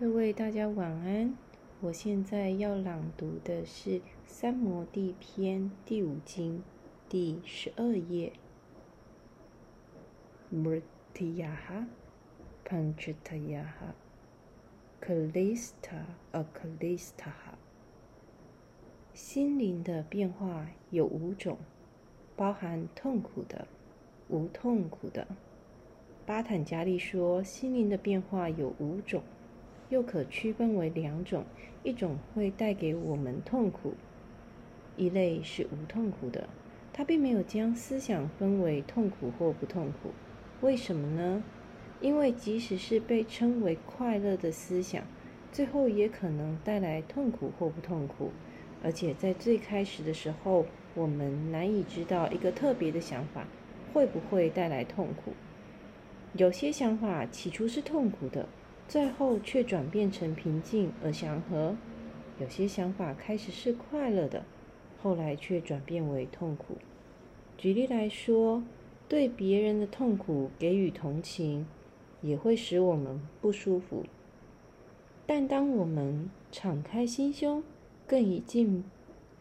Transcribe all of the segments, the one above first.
各位大家晚安。我现在要朗读的是《三摩地篇》第五经第十二页。Mrtiyaha panchatayaha kalista akalistaha。心灵的变化有五种，包含痛苦的、无痛苦的。巴坦加利说，心灵的变化有五种。又可区分为两种：一种会带给我们痛苦，一类是无痛苦的。他并没有将思想分为痛苦或不痛苦。为什么呢？因为即使是被称为快乐的思想，最后也可能带来痛苦或不痛苦。而且在最开始的时候，我们难以知道一个特别的想法会不会带来痛苦。有些想法起初是痛苦的。最后却转变成平静而祥和。有些想法开始是快乐的，后来却转变为痛苦。举例来说，对别人的痛苦给予同情，也会使我们不舒服。但当我们敞开心胸，更以进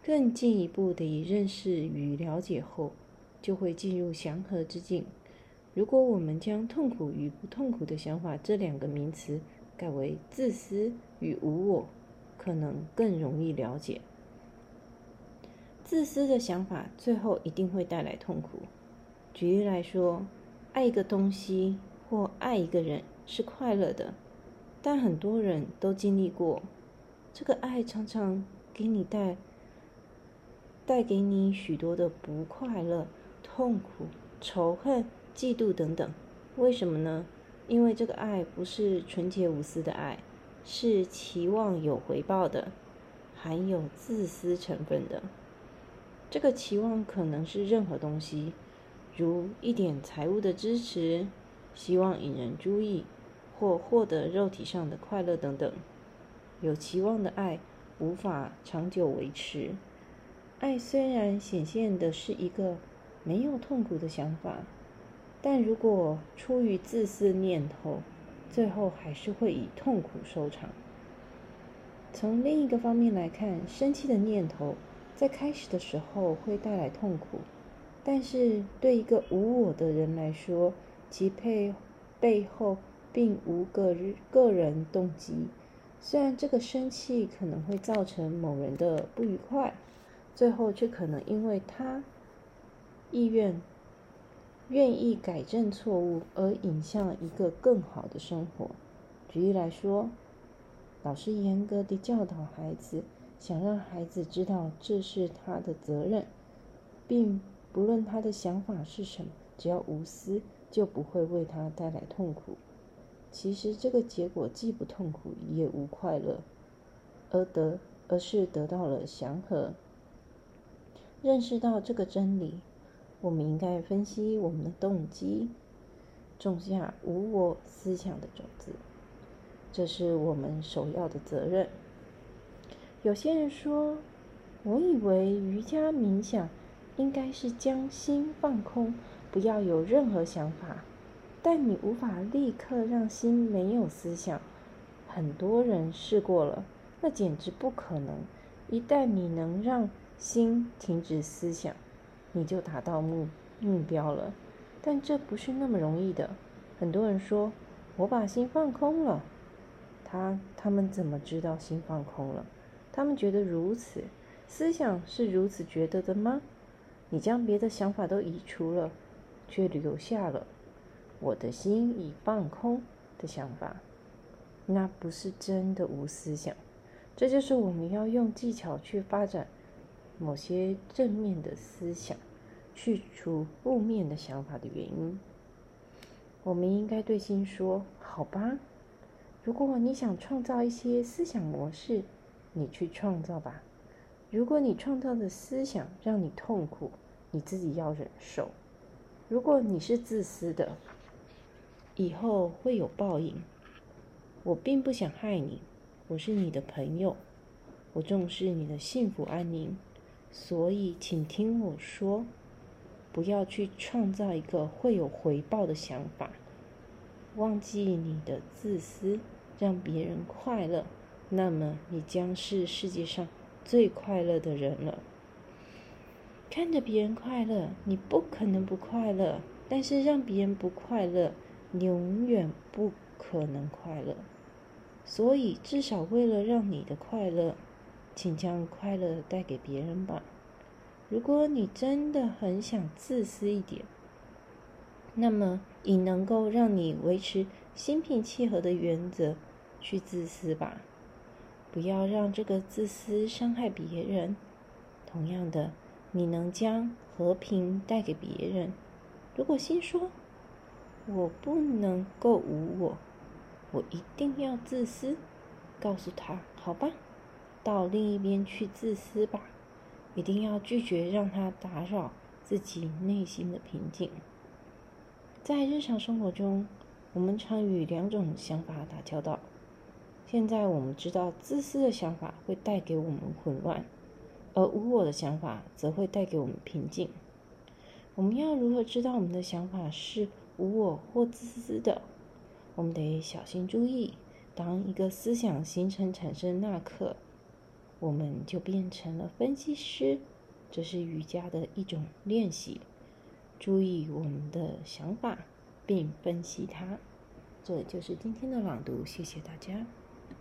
更进一步的以认识与了解后，就会进入祥和之境。如果我们将痛苦与不痛苦的想法这两个名词改为自私与无我，可能更容易了解。自私的想法最后一定会带来痛苦。举例来说，爱一个东西或爱一个人是快乐的，但很多人都经历过，这个爱常常给你带带给你许多的不快乐、痛苦、仇恨。嫉妒等等，为什么呢？因为这个爱不是纯洁无私的爱，是期望有回报的，含有自私成分的。这个期望可能是任何东西，如一点财务的支持，希望引人注意，或获得肉体上的快乐等等。有期望的爱无法长久维持。爱虽然显现的是一个没有痛苦的想法。但如果出于自私念头，最后还是会以痛苦收场。从另一个方面来看，生气的念头在开始的时候会带来痛苦，但是对一个无我的人来说，其背背后并无个个人动机。虽然这个生气可能会造成某人的不愉快，最后却可能因为他意愿。愿意改正错误而引向一个更好的生活。举例来说，老师严格地教导孩子，想让孩子知道这是他的责任，并不论他的想法是什么，只要无私，就不会为他带来痛苦。其实这个结果既不痛苦也无快乐，而得而是得到了祥和。认识到这个真理。我们应该分析我们的动机，种下无我思想的种子，这是我们首要的责任。有些人说：“我以为瑜伽冥想应该是将心放空，不要有任何想法。”但你无法立刻让心没有思想。很多人试过了，那简直不可能。一旦你能让心停止思想，你就达到目目标了，但这不是那么容易的。很多人说：“我把心放空了。”他他们怎么知道心放空了？他们觉得如此。思想是如此觉得的吗？你将别的想法都移除了，却留下了“我的心已放空”的想法，那不是真的无思想。这就是我们要用技巧去发展。某些正面的思想，去除负面的想法的原因。我们应该对心说：“好吧，如果你想创造一些思想模式，你去创造吧。如果你创造的思想让你痛苦，你自己要忍受。如果你是自私的，以后会有报应。我并不想害你，我是你的朋友，我重视你的幸福安宁。”所以，请听我说，不要去创造一个会有回报的想法，忘记你的自私，让别人快乐，那么你将是世界上最快乐的人了。看着别人快乐，你不可能不快乐；但是让别人不快乐，你永远不可能快乐。所以，至少为了让你的快乐，请将快乐带给别人吧。如果你真的很想自私一点，那么以能够让你维持心平气和的原则去自私吧。不要让这个自私伤害别人。同样的，你能将和平带给别人。如果心说“我不能够无我”，我一定要自私，告诉他：“好吧，到另一边去自私吧。”一定要拒绝让他打扰自己内心的平静。在日常生活中，我们常与两种想法打交道。现在我们知道，自私的想法会带给我们混乱，而无我的想法则会带给我们平静。我们要如何知道我们的想法是无我或自私的？我们得小心注意。当一个思想形成产生那刻，我们就变成了分析师。这是瑜伽的一种练习。注意我们的想法，并分析它。这就是今天的朗读，谢谢大家。